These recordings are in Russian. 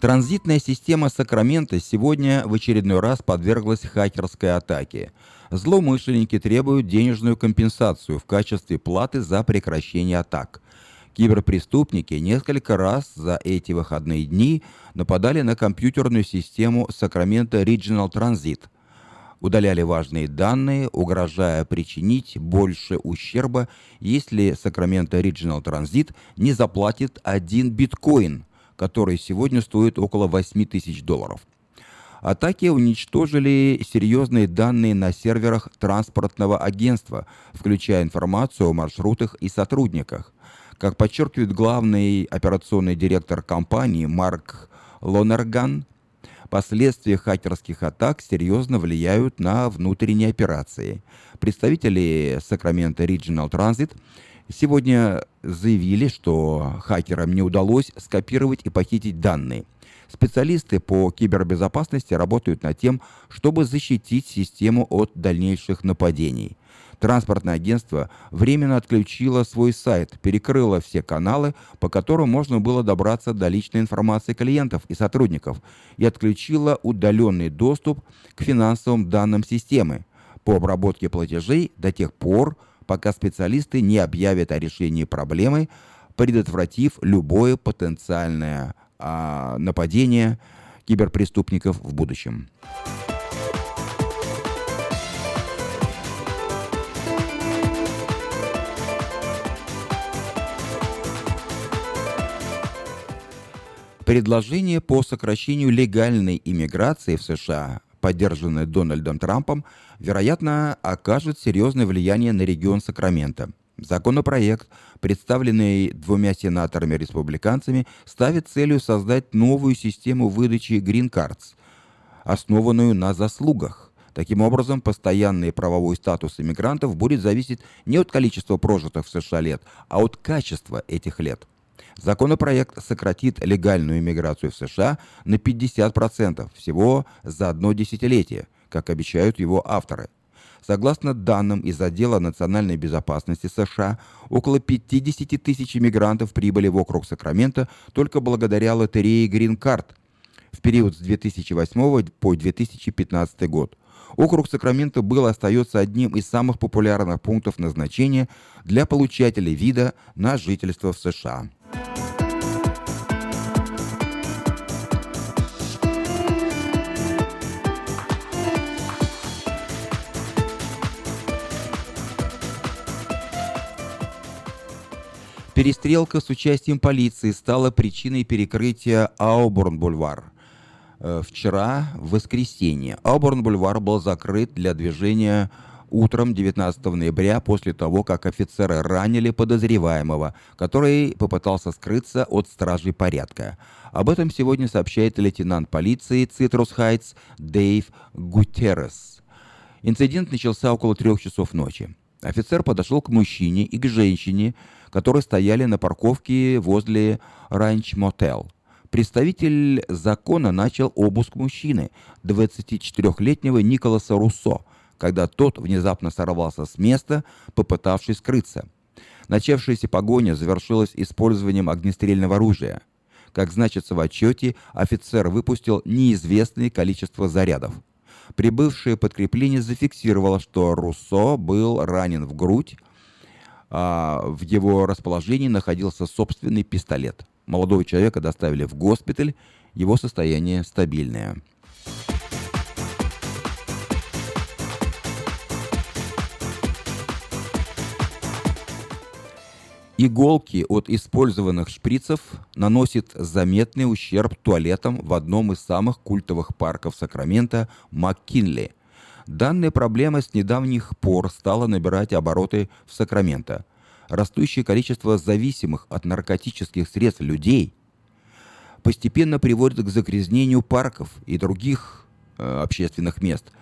Транзитная система Сакрамента сегодня в очередной раз подверглась хакерской атаке. Злоумышленники требуют денежную компенсацию в качестве платы за прекращение атак. Киберпреступники несколько раз за эти выходные дни нападали на компьютерную систему Сакрамента Regional Transit, удаляли важные данные, угрожая причинить больше ущерба, если Сакрамента Regional Transit не заплатит один биткоин, который сегодня стоит около 8 тысяч долларов. Атаки уничтожили серьезные данные на серверах транспортного агентства, включая информацию о маршрутах и сотрудниках. Как подчеркивает главный операционный директор компании Марк Лонерган, последствия хакерских атак серьезно влияют на внутренние операции. Представители Sacramento Regional Transit сегодня заявили, что хакерам не удалось скопировать и похитить данные. Специалисты по кибербезопасности работают над тем, чтобы защитить систему от дальнейших нападений. Транспортное агентство временно отключило свой сайт, перекрыло все каналы, по которым можно было добраться до личной информации клиентов и сотрудников, и отключило удаленный доступ к финансовым данным системы по обработке платежей до тех пор, пока специалисты не объявят о решении проблемы, предотвратив любое потенциальное а, нападение киберпреступников в будущем. Предложение по сокращению легальной иммиграции в США, поддержанное Дональдом Трампом, вероятно, окажет серьезное влияние на регион Сакрамента. Законопроект, представленный двумя сенаторами-республиканцами, ставит целью создать новую систему выдачи грин-картс, основанную на заслугах. Таким образом, постоянный правовой статус иммигрантов будет зависеть не от количества прожитых в США лет, а от качества этих лет – Законопроект сократит легальную иммиграцию в США на 50% всего за одно десятилетие, как обещают его авторы. Согласно данным из отдела национальной безопасности США, около 50 тысяч иммигрантов прибыли в округ Сакрамента только благодаря лотерее Green Card в период с 2008 по 2015 год. Округ Сакраменто был и остается одним из самых популярных пунктов назначения для получателей вида на жительство в США. Перестрелка с участием полиции стала причиной перекрытия Ауборн-бульвар. Э, вчера, в воскресенье, Ауборн-бульвар был закрыт для движения утром 19 ноября после того, как офицеры ранили подозреваемого, который попытался скрыться от стражей порядка. Об этом сегодня сообщает лейтенант полиции Цитрус Хайтс Дэйв Гутеррес. Инцидент начался около трех часов ночи. Офицер подошел к мужчине и к женщине, которые стояли на парковке возле ранч-мотел. Представитель закона начал обыск мужчины, 24-летнего Николаса Руссо, когда тот внезапно сорвался с места, попытавшись скрыться. Начавшаяся погоня завершилась использованием огнестрельного оружия. Как значится в отчете, офицер выпустил неизвестное количество зарядов. Прибывшее подкрепление зафиксировало, что Руссо был ранен в грудь, а в его расположении находился собственный пистолет. Молодого человека доставили в госпиталь, его состояние стабильное. Иголки от использованных шприцев наносят заметный ущерб туалетам в одном из самых культовых парков Сакрамента – МакКинли. Данная проблема с недавних пор стала набирать обороты в Сакраменто. Растущее количество зависимых от наркотических средств людей постепенно приводит к загрязнению парков и других э, общественных мест –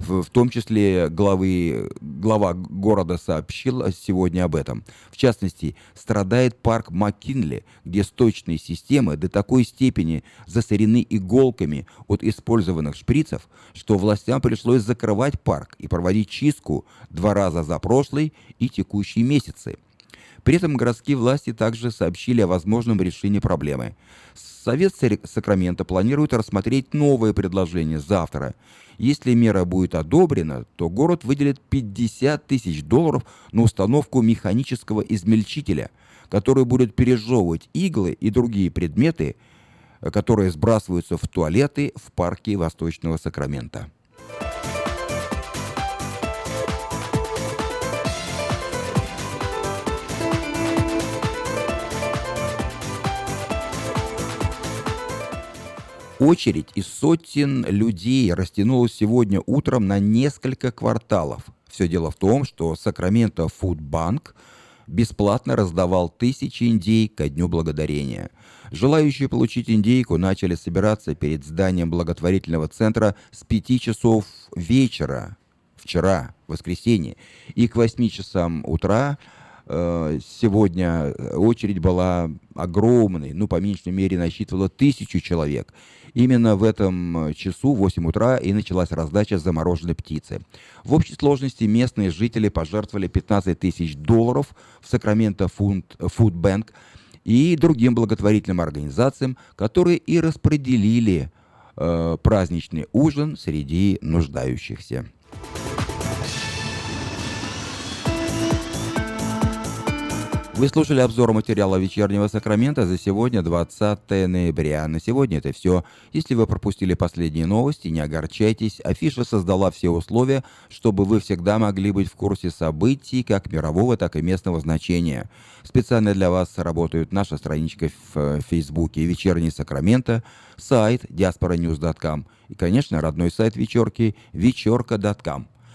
в, в том числе главы, глава города сообщил сегодня об этом. В частности, страдает парк Маккинли, где сточные системы до такой степени засорены иголками от использованных шприцев, что властям пришлось закрывать парк и проводить чистку два раза за прошлый и текущие месяцы. При этом городские власти также сообщили о возможном решении проблемы. Совет Сакрамента планирует рассмотреть новое предложение завтра. Если мера будет одобрена, то город выделит 50 тысяч долларов на установку механического измельчителя, который будет пережевывать иглы и другие предметы, которые сбрасываются в туалеты в парке Восточного Сакрамента. Очередь из сотен людей растянулась сегодня утром на несколько кварталов. Все дело в том, что Сакраменто Фудбанк бесплатно раздавал тысячи индейк ко Дню Благодарения. Желающие получить индейку начали собираться перед зданием благотворительного центра с 5 часов вечера вчера, воскресенье, и к 8 часам утра сегодня очередь была огромной, ну, по меньшей мере, насчитывала тысячу человек. Именно в этом часу, в 8 утра, и началась раздача замороженной птицы. В общей сложности местные жители пожертвовали 15 тысяч долларов в Сакраменто Bank и другим благотворительным организациям, которые и распределили э, праздничный ужин среди нуждающихся. Вы слушали обзор материала «Вечернего Сакрамента» за сегодня, 20 ноября. На сегодня это все. Если вы пропустили последние новости, не огорчайтесь. Афиша создала все условия, чтобы вы всегда могли быть в курсе событий как мирового, так и местного значения. Специально для вас работают наша страничка в э, Фейсбуке «Вечерний Сакраменто», сайт diasporanews.com и, конечно, родной сайт вечерки вечерка.com.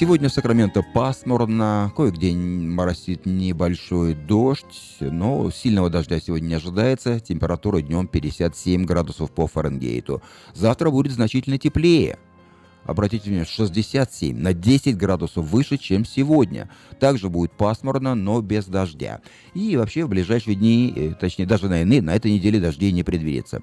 Сегодня в Сакраменто пасмурно, кое-где моросит небольшой дождь, но сильного дождя сегодня не ожидается. Температура днем 57 градусов по Фаренгейту. Завтра будет значительно теплее. Обратите внимание, 67 на 10 градусов выше, чем сегодня. Также будет пасмурно, но без дождя. И вообще в ближайшие дни, э, точнее даже на, на этой неделе дождей не предвидится.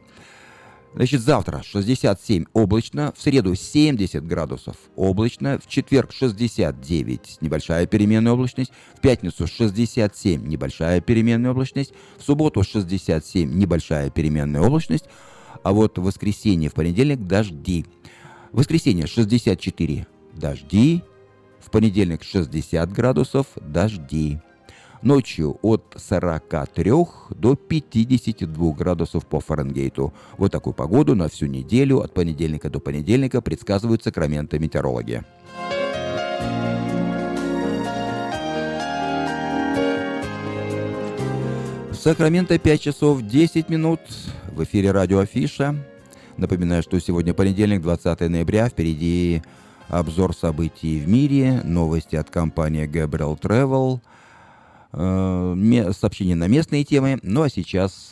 Значит, завтра 67 облачно, в среду 70 градусов облачно, в четверг 69 небольшая переменная облачность, в пятницу 67 небольшая переменная облачность, в субботу 67 небольшая переменная облачность, а вот в воскресенье, в понедельник дожди. В воскресенье 64 дожди, в понедельник 60 градусов дожди. Ночью от 43 до 52 градусов по Фаренгейту. Вот такую погоду на всю неделю от понедельника до понедельника предсказывают сакраменты метеорологи. Сакраменто 5 часов 10 минут. В эфире радио Афиша. Напоминаю, что сегодня понедельник, 20 ноября. Впереди обзор событий в мире, новости от компании Gabriel Travel – сообщения на местные темы. Ну а сейчас...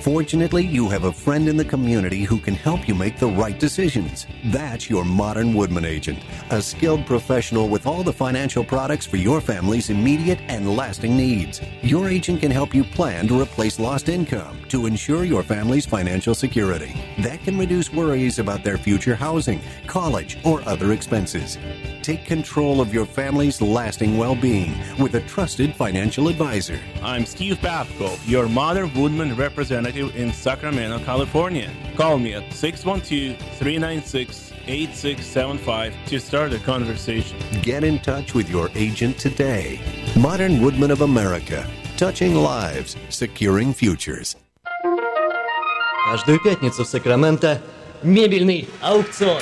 Fortunately, you have a friend in the community who can help you make the right decisions. That's your modern Woodman agent, a skilled professional with all the financial products for your family's immediate and lasting needs. Your agent can help you plan to replace lost income to ensure your family's financial security. That can reduce worries about their future housing, college, or other expenses. Take control of your family's lasting well being with a trusted financial advisor. I'm Steve Babko, your Modern Woodman representative in Sacramento, California. Call me at 612 396 8675 to start a conversation. Get in touch with your agent today. Modern Woodman of America. Touching lives, securing futures. Каждую пятницу в Сакраменто мебельный аукцион.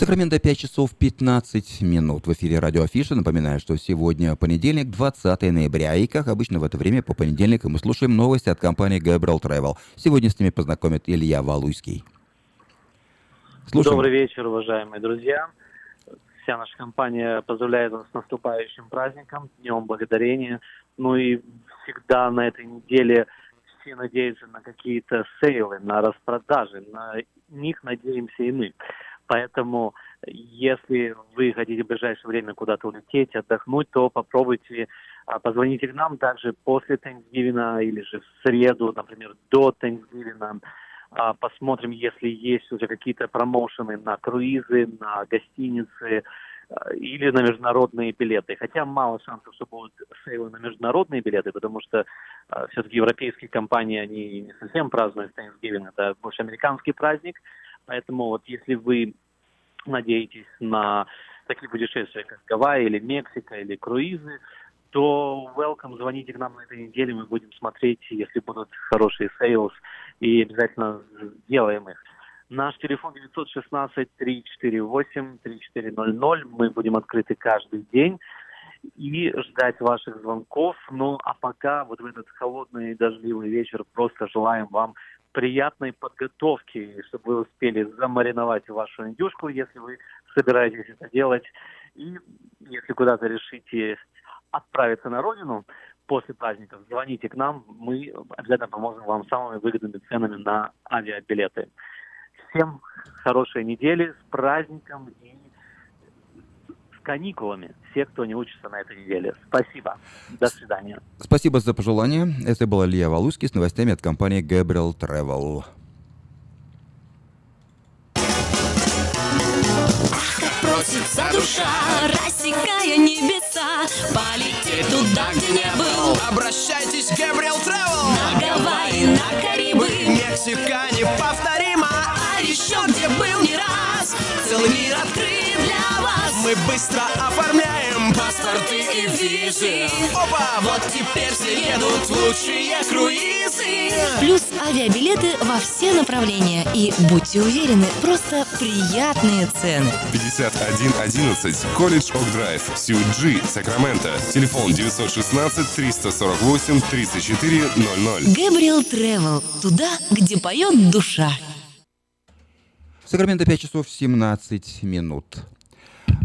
Сакраменто 5 часов 15 минут. В эфире радио Афиша. Напоминаю, что сегодня понедельник, 20 ноября. И, как обычно, в это время по понедельникам мы слушаем новости от компании Gabriel Travel. Сегодня с ними познакомит Илья Валуйский. Слушаем. Добрый вечер, уважаемые друзья. Вся наша компания поздравляет вас с наступающим праздником, Днем Благодарения. Ну и всегда на этой неделе все надеются на какие-то сейлы, на распродажи. На них надеемся и мы. Поэтому, если вы хотите в ближайшее время куда-то улететь, отдохнуть, то попробуйте а, позвоните к нам также после Тhanksgiving или же в среду, например, до Thanksgiving. А, посмотрим, если есть уже какие-то промоушены на круизы, на гостиницы а, или на международные билеты. Хотя мало шансов, что будут сейлы на международные билеты, потому что э, все-таки европейские компании, они не совсем празднуют Thanksgiving, это больше американский праздник. Поэтому вот если вы надеетесь на такие путешествия, как Гавайи или Мексика или круизы, то welcome, звоните к нам на этой неделе, мы будем смотреть, если будут хорошие sales, и обязательно сделаем их. Наш телефон 916-348-3400. Мы будем открыты каждый день и ждать ваших звонков. Ну, а пока вот в этот холодный и дождливый вечер просто желаем вам приятной подготовки, чтобы вы успели замариновать вашу индюшку, если вы собираетесь это делать. И если куда-то решите отправиться на родину после праздников, звоните к нам, мы обязательно поможем вам самыми выгодными ценами на авиабилеты. Всем хорошей недели, с праздником и каникулами все, кто не учится на этой неделе. Спасибо. До свидания. Спасибо за пожелания. Это был Илья Валуйский с новостями от компании Gabriel Travel. носится душа, рассекая небеса. Полететь туда, где не был. Обращайтесь в Габриэл Travel. На Гавайи, на Карибы. Мексика неповторима. А еще где был не раз. Целый мир открыт. Мы быстро оформляем паспорты и визы. Опа, вот теперь все едут лучшие круизы. Плюс авиабилеты во все направления. И будьте уверены, просто приятные цены. 5111 Колледж Ок Драйв, Сьют Джи, Сакраменто. Телефон 916 348 3400. Габриэл Тревел. Туда, где поет душа. Сакраменто 5 часов 17 минут.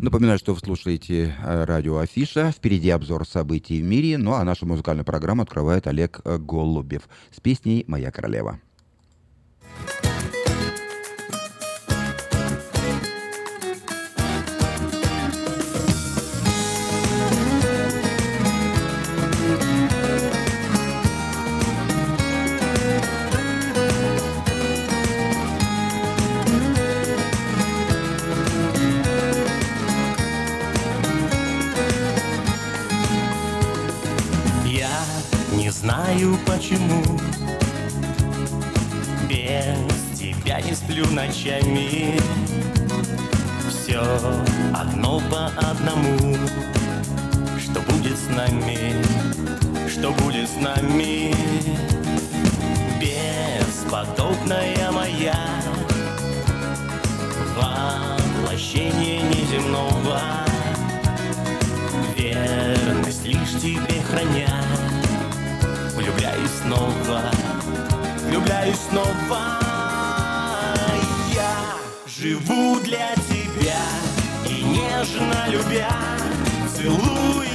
Напоминаю, что вы слушаете э, радио Афиша. Впереди обзор событий в мире. Ну а нашу музыкальную программу открывает Олег э, Голубев с песней «Моя королева». Знаю почему. Без тебя не сплю ночами. Все одно по одному. Что будет с нами, что будет с нами? Бесподобная моя. Воплощение неземного. Верность лишь тебе храня снова, влюбляюсь снова. Я живу для тебя и нежно любя, целую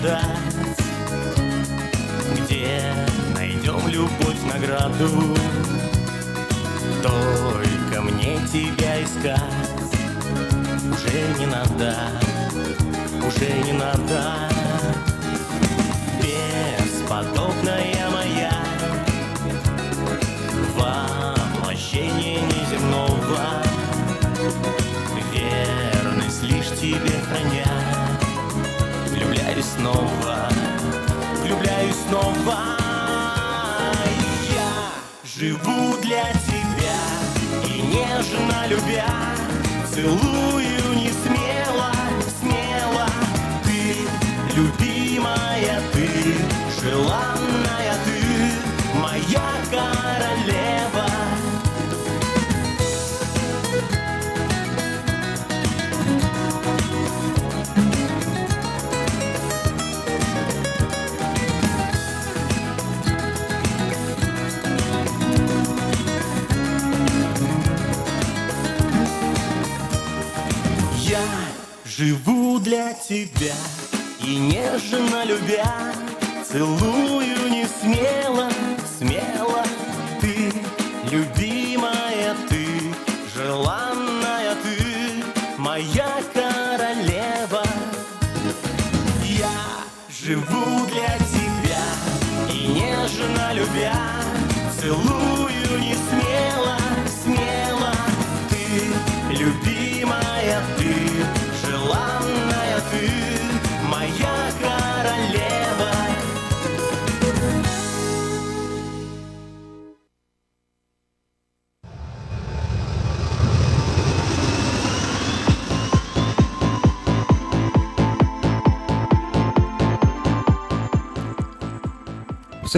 угадать, где найдем любовь награду. Только мне тебя искать уже не надо, уже не надо. Бесподобная снова, влюбляюсь снова. Я живу для тебя и нежно любя, целую не смело, смело. Ты любимая, ты желанная, Живу для тебя и нежно любя, Целую не смело,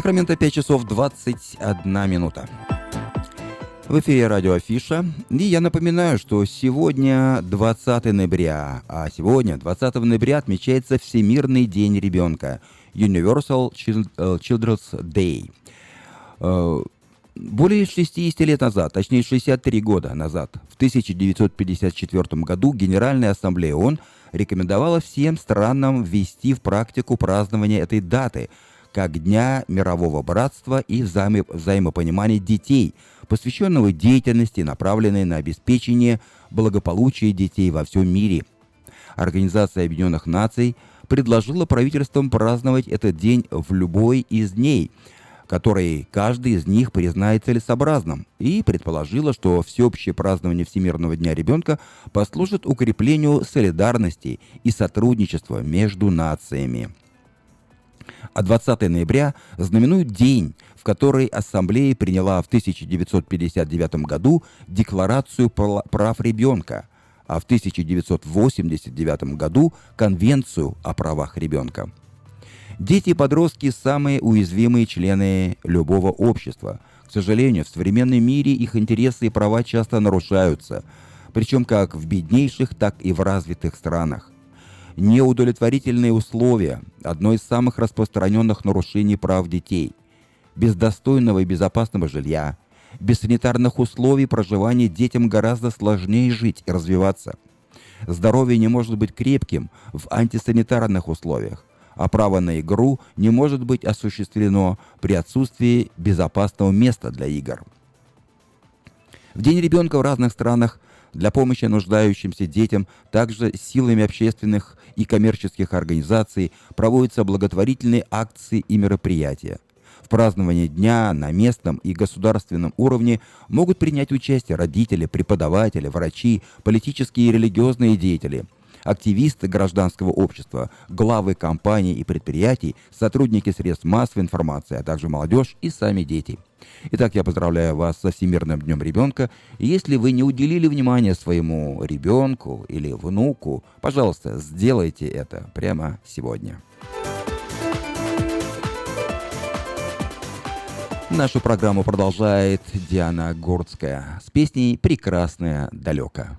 Сакраменто 5 часов 21 минута. В эфире радио Афиша. И я напоминаю, что сегодня 20 ноября, а сегодня, 20 ноября, отмечается Всемирный день ребенка. Universal Children's Day. Более 60 лет назад, точнее 63 года назад, в 1954 году Генеральная Ассамблея ООН рекомендовала всем странам ввести в практику празднование этой даты как Дня мирового братства и взаимо взаимопонимания детей – посвященного деятельности, направленной на обеспечение благополучия детей во всем мире. Организация Объединенных Наций предложила правительствам праздновать этот день в любой из дней – который каждый из них признает целесообразным, и предположила, что всеобщее празднование Всемирного дня ребенка послужит укреплению солидарности и сотрудничества между нациями. А 20 ноября знаменует день, в который Ассамблея приняла в 1959 году Декларацию прав ребенка, а в 1989 году Конвенцию о правах ребенка. Дети и подростки – самые уязвимые члены любого общества. К сожалению, в современном мире их интересы и права часто нарушаются, причем как в беднейших, так и в развитых странах. Неудовлетворительные условия – одно из самых распространенных нарушений прав детей. Без достойного и безопасного жилья, без санитарных условий проживания детям гораздо сложнее жить и развиваться. Здоровье не может быть крепким в антисанитарных условиях а право на игру не может быть осуществлено при отсутствии безопасного места для игр. В День ребенка в разных странах для помощи нуждающимся детям также силами общественных и коммерческих организаций проводятся благотворительные акции и мероприятия. В праздновании дня на местном и государственном уровне могут принять участие родители, преподаватели, врачи, политические и религиозные деятели – активисты гражданского общества, главы компаний и предприятий, сотрудники средств массовой информации, а также молодежь и сами дети. Итак, я поздравляю вас со Всемирным днем ребенка. Если вы не уделили внимания своему ребенку или внуку, пожалуйста, сделайте это прямо сегодня. Нашу программу продолжает Диана Гордская с песней «Прекрасная далека».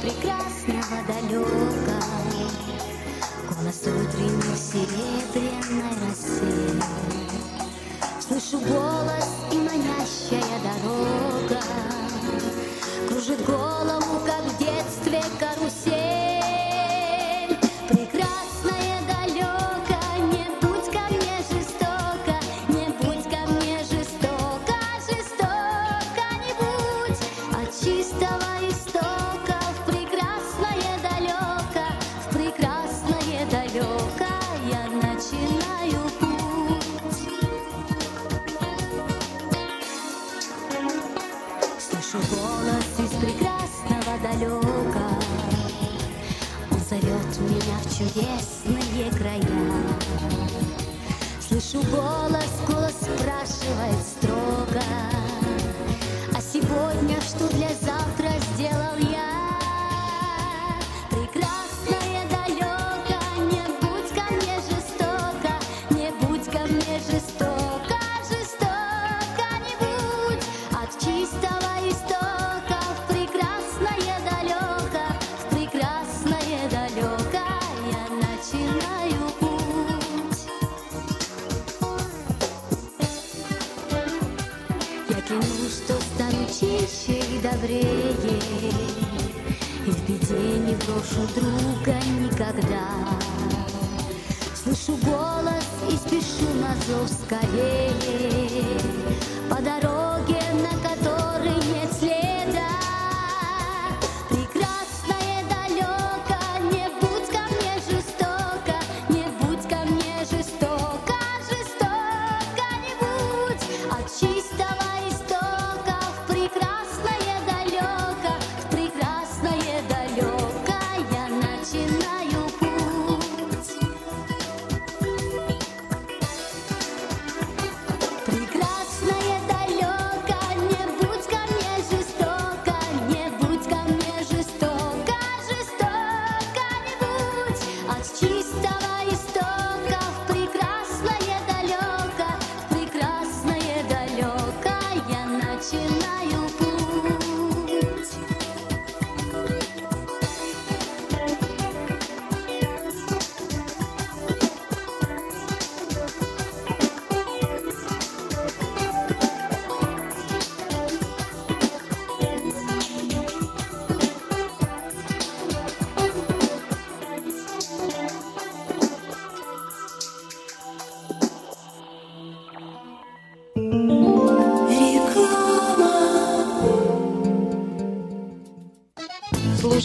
Прекрасного далека Голос утренней серебряной росы. Слышу голос и манящая дорога. Кружит голову, добрее. И в беде не брошу друга никогда. Слышу голос и спешу на зов скорее. По дороге,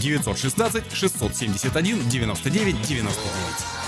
916 671 99 99.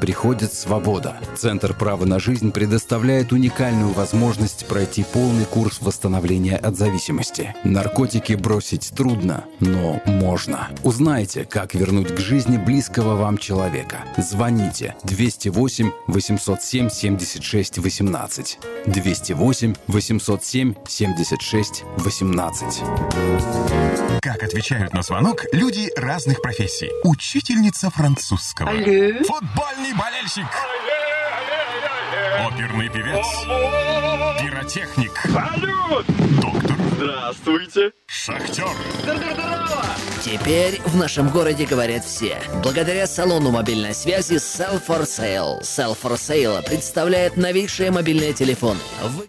приходит свобода. Центр права на жизнь предоставляет уникальную возможность пройти полный курс восстановления от зависимости. Наркотики бросить трудно, но можно. Узнайте, как вернуть к жизни близкого вам человека. Звоните 208 807 76 18. 208 807 76 18. Как отвечают на звонок люди разных профессий. Учительница французского. Алле. Футбольный болельщик. Оперный певец. Пиротехник. Салют! Доктор. Здравствуйте. Шахтер. Здорово! Теперь в нашем городе говорят все. Благодаря салону мобильной связи Sell for Sale. Sell for Sale представляет новейшие мобильные телефоны. Вы-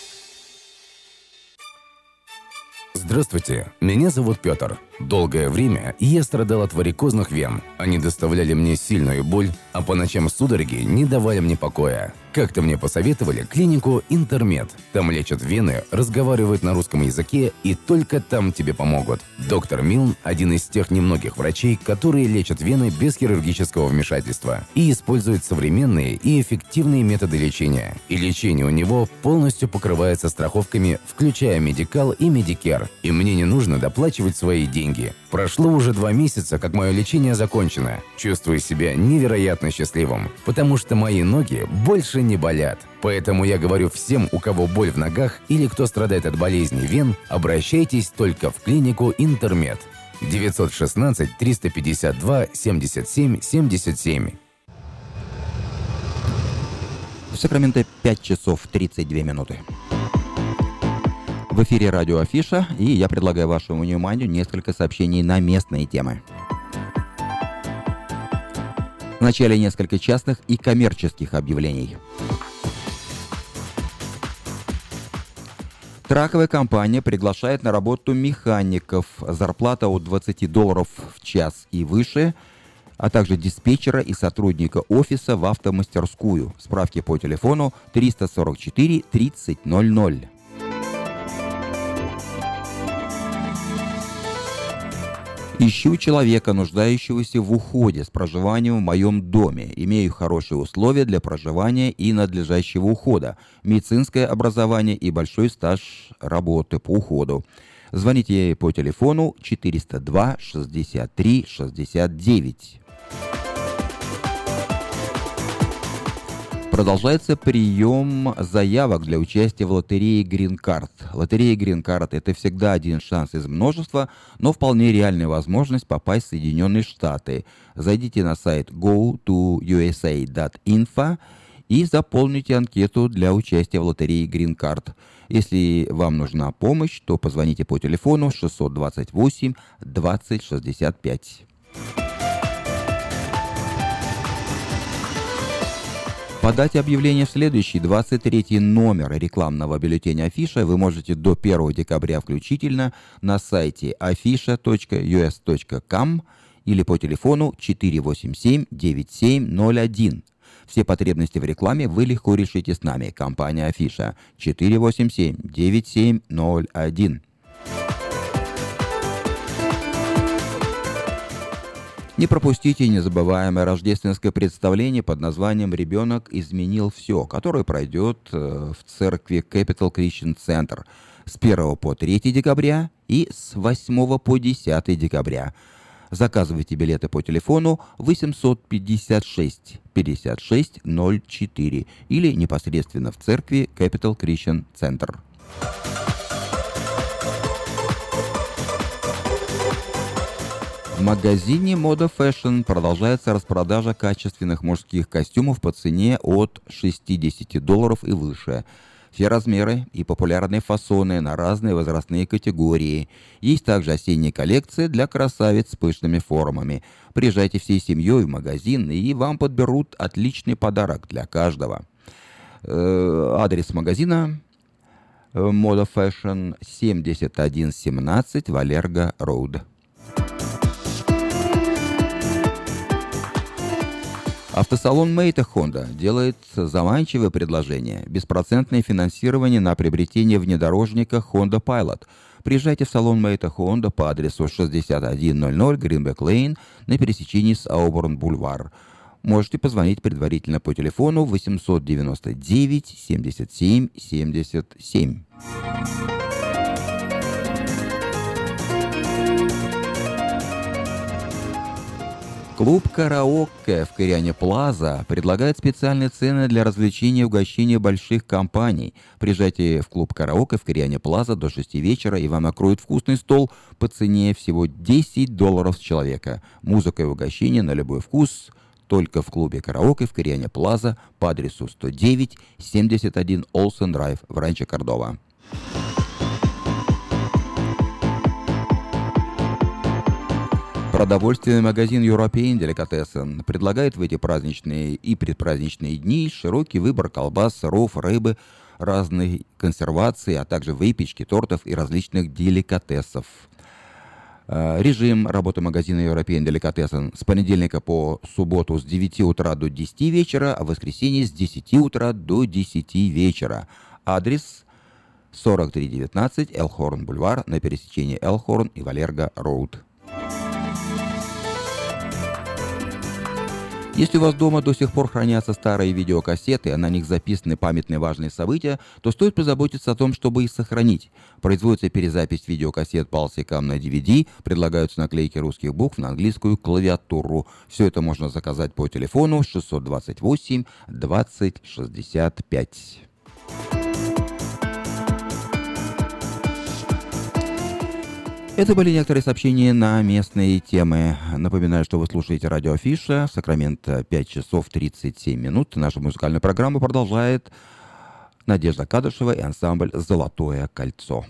Здравствуйте, меня зовут Петр. Долгое время я страдал от варикозных вен. Они доставляли мне сильную боль, а по ночам судороги не давали мне покоя. Как-то мне посоветовали клинику «Интермед». Там лечат вены, разговаривают на русском языке и только там тебе помогут. Доктор Милн – один из тех немногих врачей, которые лечат вены без хирургического вмешательства и используют современные и эффективные методы лечения. И лечение у него полностью покрывается страховками, включая Medi-Cal и Medicare. И мне не нужно доплачивать свои деньги. Прошло уже два месяца, как мое лечение закончено. Чувствую себя невероятно счастливым, потому что мои ноги больше не болят. Поэтому я говорю всем, у кого боль в ногах или кто страдает от болезни вен, обращайтесь только в клинику Интермед. 916 352 77 77. В Сакраменто 5 часов 32 минуты. В эфире радио Афиша, и я предлагаю вашему вниманию несколько сообщений на местные темы. Вначале несколько частных и коммерческих объявлений. Траковая компания приглашает на работу механиков. Зарплата от 20 долларов в час и выше, а также диспетчера и сотрудника офиса в автомастерскую. Справки по телефону 344 3000. Ищу человека, нуждающегося в уходе с проживанием в моем доме. Имею хорошие условия для проживания и надлежащего ухода, медицинское образование и большой стаж работы по уходу. Звоните по телефону 402 63 69. Продолжается прием заявок для участия в лотерее Green Card. Лотерея Green Card – это всегда один шанс из множества, но вполне реальная возможность попасть в Соединенные Штаты. Зайдите на сайт go2usa.info и заполните анкету для участия в лотерее Green Card. Если вам нужна помощь, то позвоните по телефону 628 2065. Подать объявление в следующий 23 номер рекламного бюллетеня Афиша вы можете до 1 декабря включительно на сайте afisha.us.com или по телефону 487-9701. Все потребности в рекламе вы легко решите с нами. Компания Афиша 487-9701. Не пропустите незабываемое рождественское представление под названием «Ребенок изменил все», которое пройдет э, в церкви Capital Christian Center с 1 по 3 декабря и с 8 по 10 декабря. Заказывайте билеты по телефону 856 56 04 или непосредственно в церкви Capital Christian Center. В магазине Мода Fashion продолжается распродажа качественных мужских костюмов по цене от 60 долларов и выше. Все размеры и популярные фасоны на разные возрастные категории. Есть также осенняя коллекция для красавиц с пышными формами. Приезжайте всей семьей в магазин, и вам подберут отличный подарок для каждого. Э, адрес магазина Мода Fashion 7117 Валерго Роуд. Автосалон Мейта Honda делает заманчивое предложение. Беспроцентное финансирование на приобретение внедорожника Honda Pilot. Приезжайте в салон Мейта Honda по адресу 6100 Greenback Lane на пересечении с Ауборн Бульвар. Можете позвонить предварительно по телефону 899 77 77. Клуб «Караоке» в Кориане Плаза предлагает специальные цены для развлечения и угощения больших компаний. Приезжайте в клуб «Караоке» в Кориане Плаза до 6 вечера, и вам накроют вкусный стол по цене всего 10 долларов с человека. Музыка и угощение на любой вкус только в клубе «Караоке» в Кориане Плаза по адресу 109 71 Олсен Драйв в Ранчо Кордова. Продовольственный магазин European Delicatessen предлагает в эти праздничные и предпраздничные дни широкий выбор колбас, сыров, рыбы, разной консервации, а также выпечки, тортов и различных деликатесов. Э, режим работы магазина European Delicatessen с понедельника по субботу с 9 утра до 10 вечера, а в воскресенье с 10 утра до 10 вечера. Адрес 4319 Элхорн Бульвар на пересечении Элхорн и Валерго Роуд. Если у вас дома до сих пор хранятся старые видеокассеты, а на них записаны памятные важные события, то стоит позаботиться о том, чтобы их сохранить. Производится перезапись видеокассет палсикам на DVD, предлагаются наклейки русских букв на английскую клавиатуру. Все это можно заказать по телефону 628 20 65. Это были некоторые сообщения на местные темы. Напоминаю, что вы слушаете радио Афиша. Сакраменто 5 часов 37 минут. Наша музыкальная программа продолжает Надежда Кадышева и ансамбль «Золотое кольцо».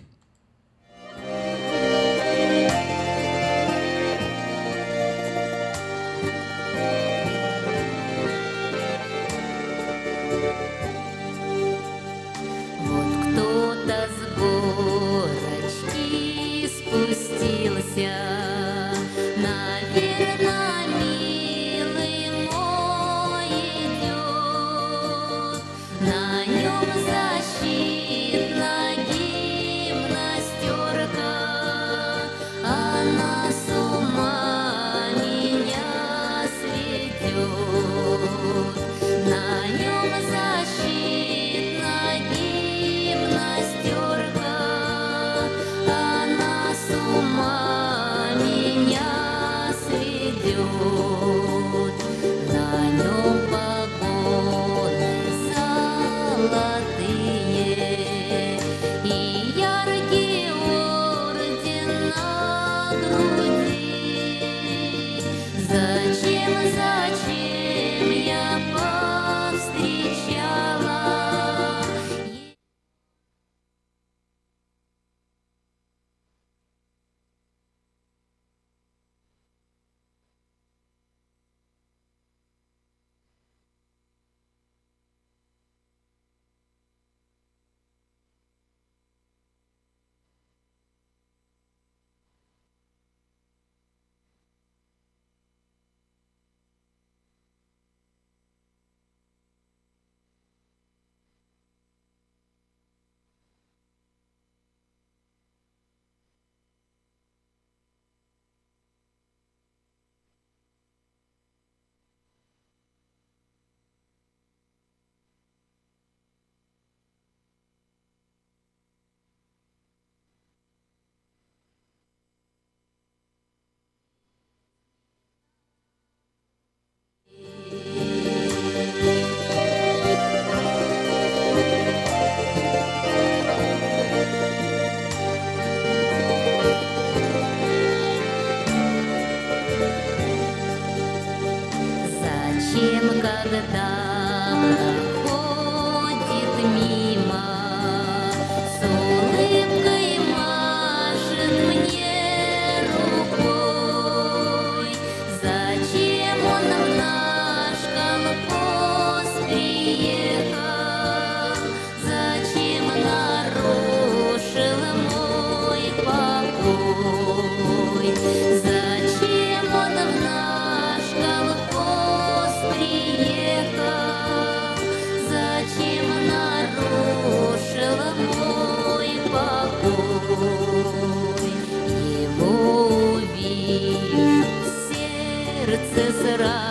Она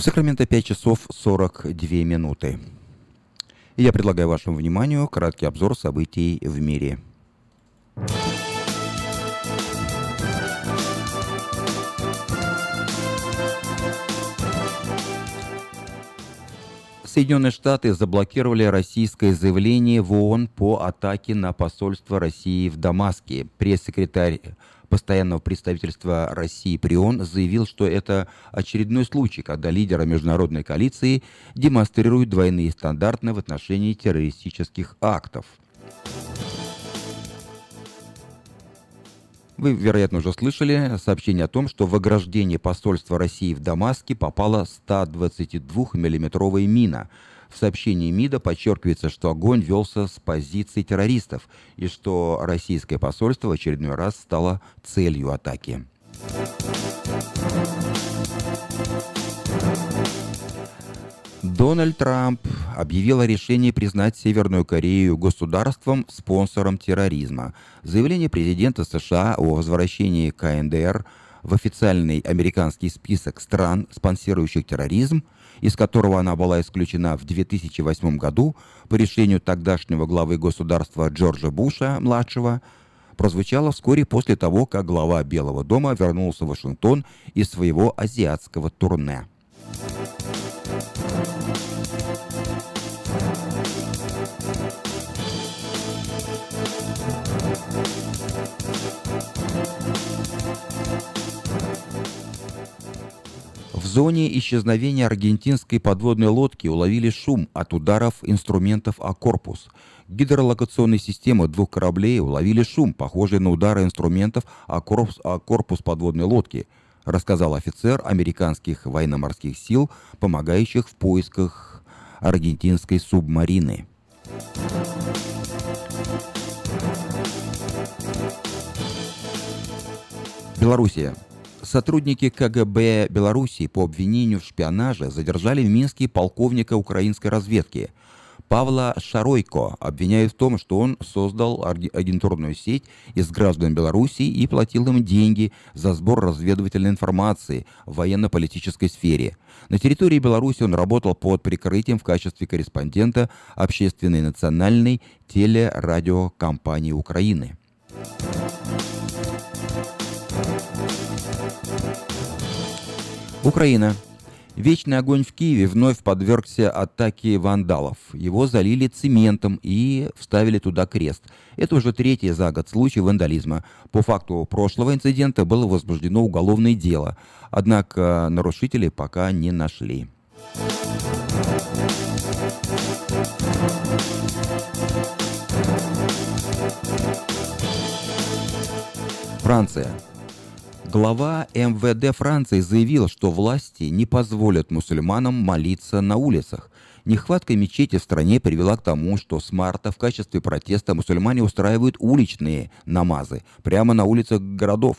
В Сакраменто 5 часов 42 минуты. Я предлагаю вашему вниманию краткий обзор событий в мире. Соединенные Штаты заблокировали российское заявление в ООН по атаке на посольство России в Дамаске. Пресс-секретарь постоянного представительства России при ООН заявил, что это очередной случай, когда лидеры международной коалиции демонстрируют двойные стандарты в отношении террористических актов. Вы, вероятно, уже слышали сообщение о том, что в ограждение посольства России в Дамаске попала 122-миллиметровая мина. В сообщении МИДа подчеркивается, что огонь велся с позиций террористов и что российское посольство в очередной раз стало целью атаки. Дональд Трамп объявил о решении признать Северную Корею государством, спонсором терроризма. Заявление президента США о возвращении КНДР в официальный американский список стран, спонсирующих терроризм, из которого она была исключена в 2008 году по решению тогдашнего главы государства Джорджа Буша-младшего, прозвучало вскоре после того, как глава Белого дома вернулся в Вашингтон из своего азиатского турне. В зоне исчезновения аргентинской подводной лодки уловили шум от ударов инструментов о корпус. Гидролокационные системы двух кораблей уловили шум, похожий на удары инструментов о корпус, о корпус подводной лодки, рассказал офицер американских военно-морских сил, помогающих в поисках аргентинской субмарины. Белоруссия. Сотрудники КГБ Белоруссии по обвинению в шпионаже задержали в Минске полковника украинской разведки. Павла Шаройко обвиняют в том, что он создал агентурную сеть из граждан Белоруссии и платил им деньги за сбор разведывательной информации в военно-политической сфере. На территории Беларуси он работал под прикрытием в качестве корреспондента общественной национальной телерадиокомпании Украины. Украина. Вечный огонь в Киеве вновь подвергся атаке вандалов. Его залили цементом и вставили туда крест. Это уже третий за год случай вандализма. По факту прошлого инцидента было возбуждено уголовное дело. Однако нарушителей пока не нашли. Франция. Глава МВД Франции заявил, что власти не позволят мусульманам молиться на улицах. Нехватка мечети в стране привела к тому, что с марта в качестве протеста мусульмане устраивают уличные намазы прямо на улицах городов.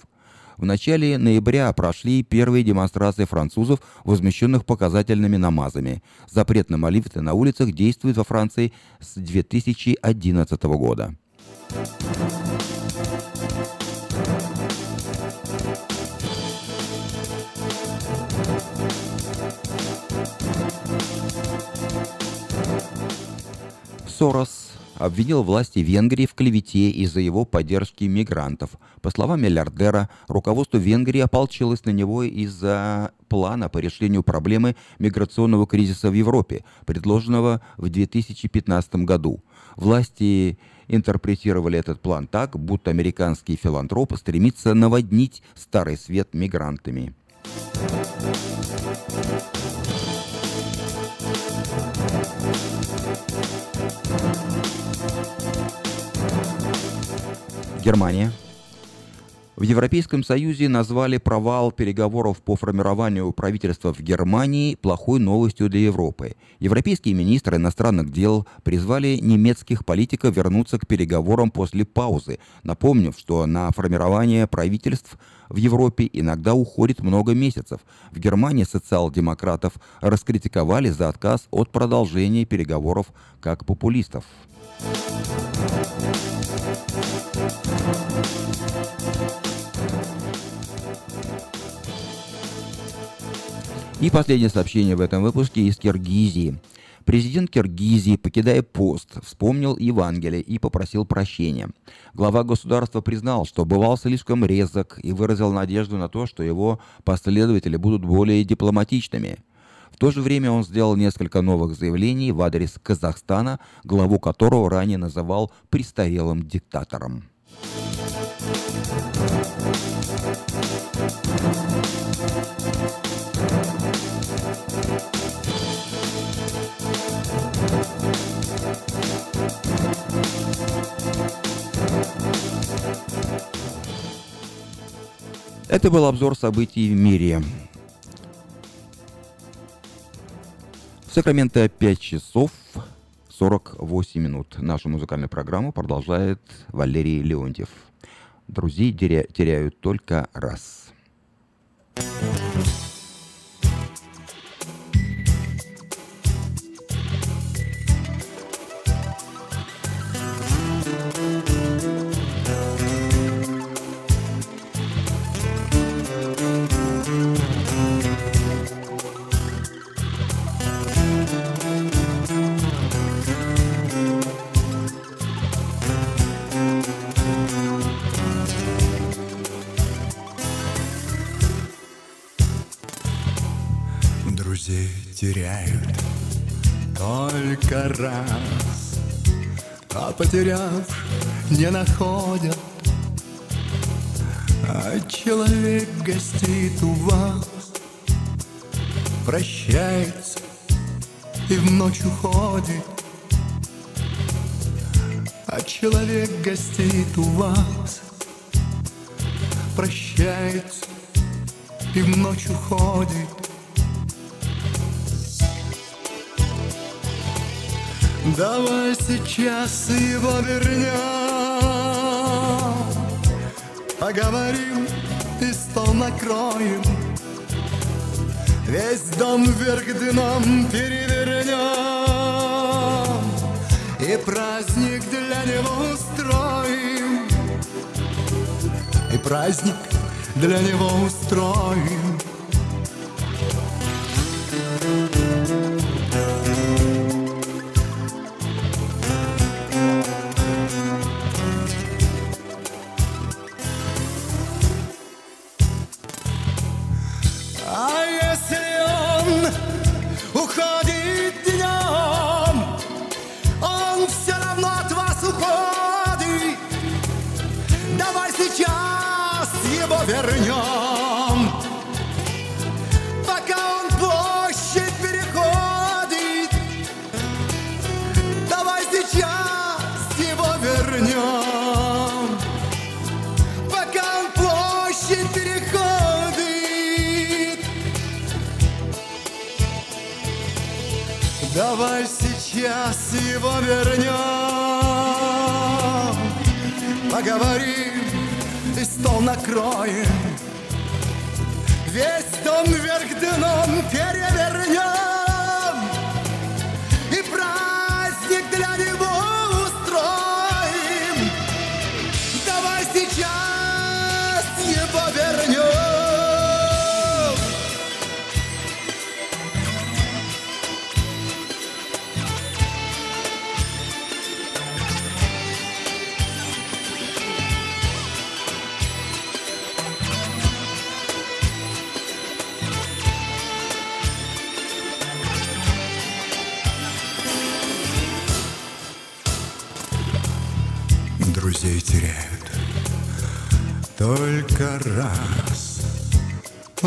В начале ноября прошли первые демонстрации французов, возмещенных показательными намазами. Запрет на молитвы на улицах действует во Франции с 2011 года. Сорос обвинил власти Венгрии в клевете из-за его поддержки мигрантов. По словам миллиардера, руководство Венгрии ополчилось на него из-за плана по решению проблемы миграционного кризиса в Европе, предложенного в 2015 году. Власти интерпретировали этот план так, будто американский филантроп стремится наводнить Старый Свет мигрантами. Германия. В Европейском Союзе назвали провал переговоров по формированию правительства в Германии плохой новостью для Европы. Европейские министры иностранных дел призвали немецких политиков вернуться к переговорам после паузы, напомнив, что на формирование правительств в Европе иногда уходит много месяцев. В Германии социал-демократов раскритиковали за отказ от продолжения переговоров как популистов. И последнее сообщение в этом выпуске из Киргизии. Президент Киргизии, покидая пост, вспомнил Евангелие и попросил прощения. Глава государства признал, что бывал слишком резок и выразил надежду на то, что его последователи будут более дипломатичными. В то же время он сделал несколько новых заявлений в адрес Казахстана, главу которого ранее называл престарелым диктатором. Это был обзор событий в мире. В Сакраменто 5 часов 48 минут. Нашу музыкальную программу продолжает Валерий Леонтьев. Друзей теряют только раз. thank you раз, а потеряв не находят. А человек гостит у вас, прощается и в ночь уходит. А человек гостит у вас, прощается и в ночь уходит. Давай сейчас его вернем. Поговорим и стол накроем. Весь дом вверх дном перевернем. И праздник для него устроим. И праздник для него устроим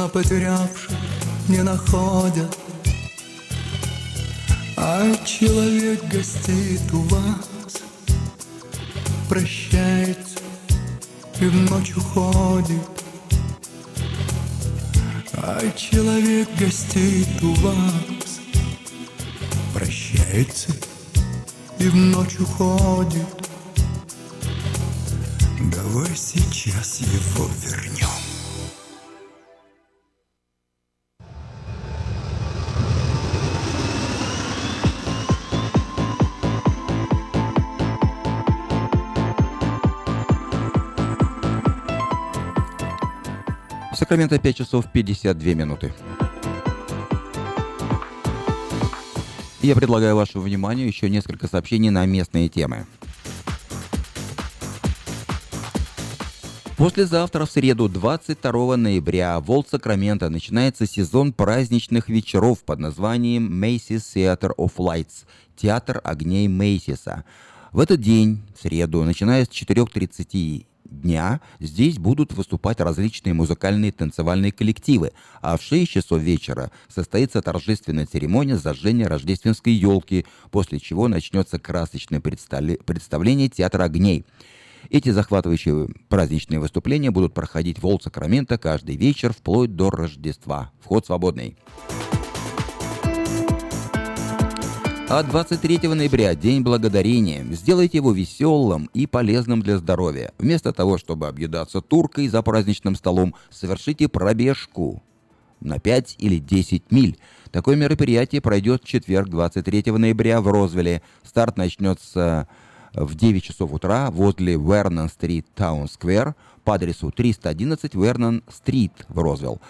потерявших не находят. А человек гостит у вас, прощается и в ночь уходит. А человек гостей у вас Прощается и в ночь уходит Давай сейчас его вернем Сакраменто 5 часов 52 минуты. Я предлагаю вашему вниманию еще несколько сообщений на местные темы. Послезавтра, в среду, 22 ноября, в Олд Сакраменто начинается сезон праздничных вечеров под названием Macy's Theater of Lights – Театр огней Мейсиса. В этот день, в среду, начиная с 4.30 дня здесь будут выступать различные музыкальные танцевальные коллективы, а в 6 часов вечера состоится торжественная церемония зажжения рождественской елки, после чего начнется красочное представление театра огней. Эти захватывающие праздничные выступления будут проходить в Олд Сакраменто каждый вечер вплоть до Рождества. Вход свободный. А 23 ноября, День Благодарения. Сделайте его веселым и полезным для здоровья. Вместо того, чтобы объедаться туркой за праздничным столом, совершите пробежку на 5 или 10 миль. Такое мероприятие пройдет в четверг, 23 ноября в Розвилле. Старт начнется в 9 часов утра возле Vernon Street Town Square по адресу 311 Vernon Street в Розвилл.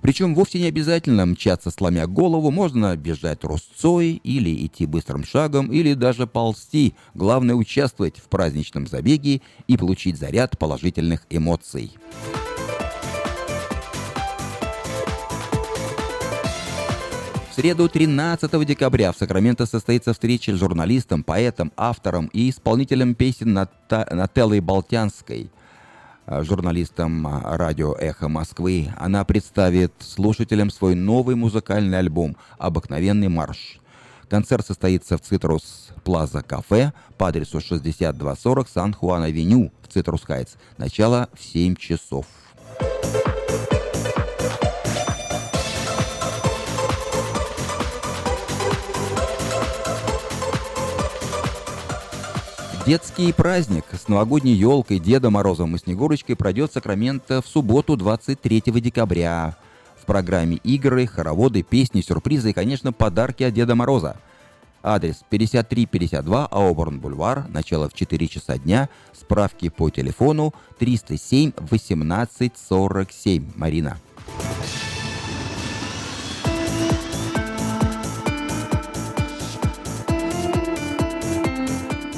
Причем вовсе не обязательно мчаться, сломя голову, можно бежать трусцой или идти быстрым шагом, или даже ползти. Главное участвовать в праздничном забеге и получить заряд положительных эмоций. Среду 13 декабря в Сакраменто состоится встреча с журналистом, поэтом, автором и исполнителем песен Нателлой Болтянской – Э, журналистом э, радио «Эхо Москвы». Она представит слушателям свой новый музыкальный альбом «Обыкновенный марш». Концерт состоится в Citrus Plaza Cafe по адресу 6240 San Juan Avenue в Цитрус Хайтс. Начало в 7 часов. Детский праздник с новогодней елкой, Дедом Морозом и Снегурочкой пройдет в Сакраменто в субботу 23 декабря. В программе игры, хороводы, песни, сюрпризы и, конечно, подарки от Деда Мороза. Адрес 5352 Ауборн Бульвар, начало в 4 часа дня, справки по телефону 307 18 47. Марина.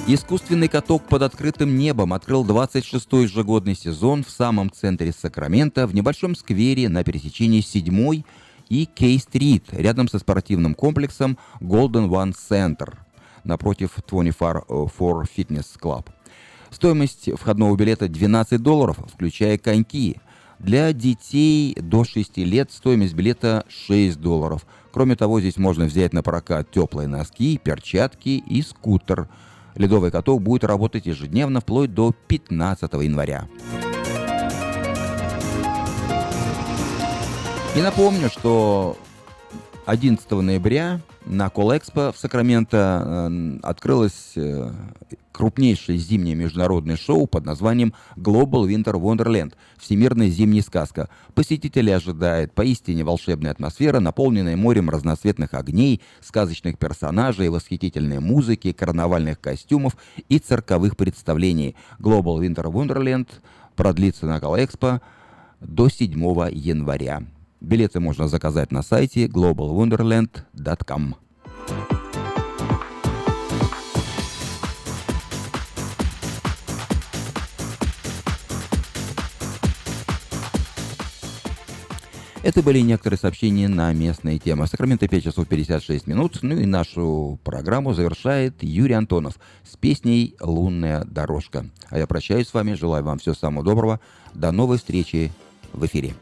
Искусственный каток под открытым небом открыл 26-й ежегодный сезон в самом центре Сакрамента, в небольшом сквере на пересечении 7 и Кей-стрит, рядом со спортивным комплексом Golden One Center, напротив 24 Fitness Club. Стоимость входного билета 12 долларов, включая коньки. Для детей до 6 лет стоимость билета 6 долларов. Кроме того, здесь можно взять на прокат теплые носки, перчатки и скутер – Ледовый каток будет работать ежедневно вплоть до 15 января. И напомню, что 11 ноября на Колэкспо в Сакраменто открылось э, крупнейшее зимнее международное шоу под названием Global Winter Wonderland – Всемирная зимняя сказка. Посетители ожидает поистине волшебная атмосфера, наполненная морем разноцветных огней, сказочных персонажей, восхитительной музыки, карнавальных костюмов и цирковых представлений. Global Winter Wonderland продлится на Колэкспо до 7 января. Билеты можно заказать на сайте globalwonderland.com. Это были некоторые сообщения на местные темы. Сакраменто 5 часов 56 минут. Ну и нашу программу завершает Юрий Антонов с песней «Лунная дорожка». А я прощаюсь с вами, желаю вам всего самого доброго. До новой встречи в эфире.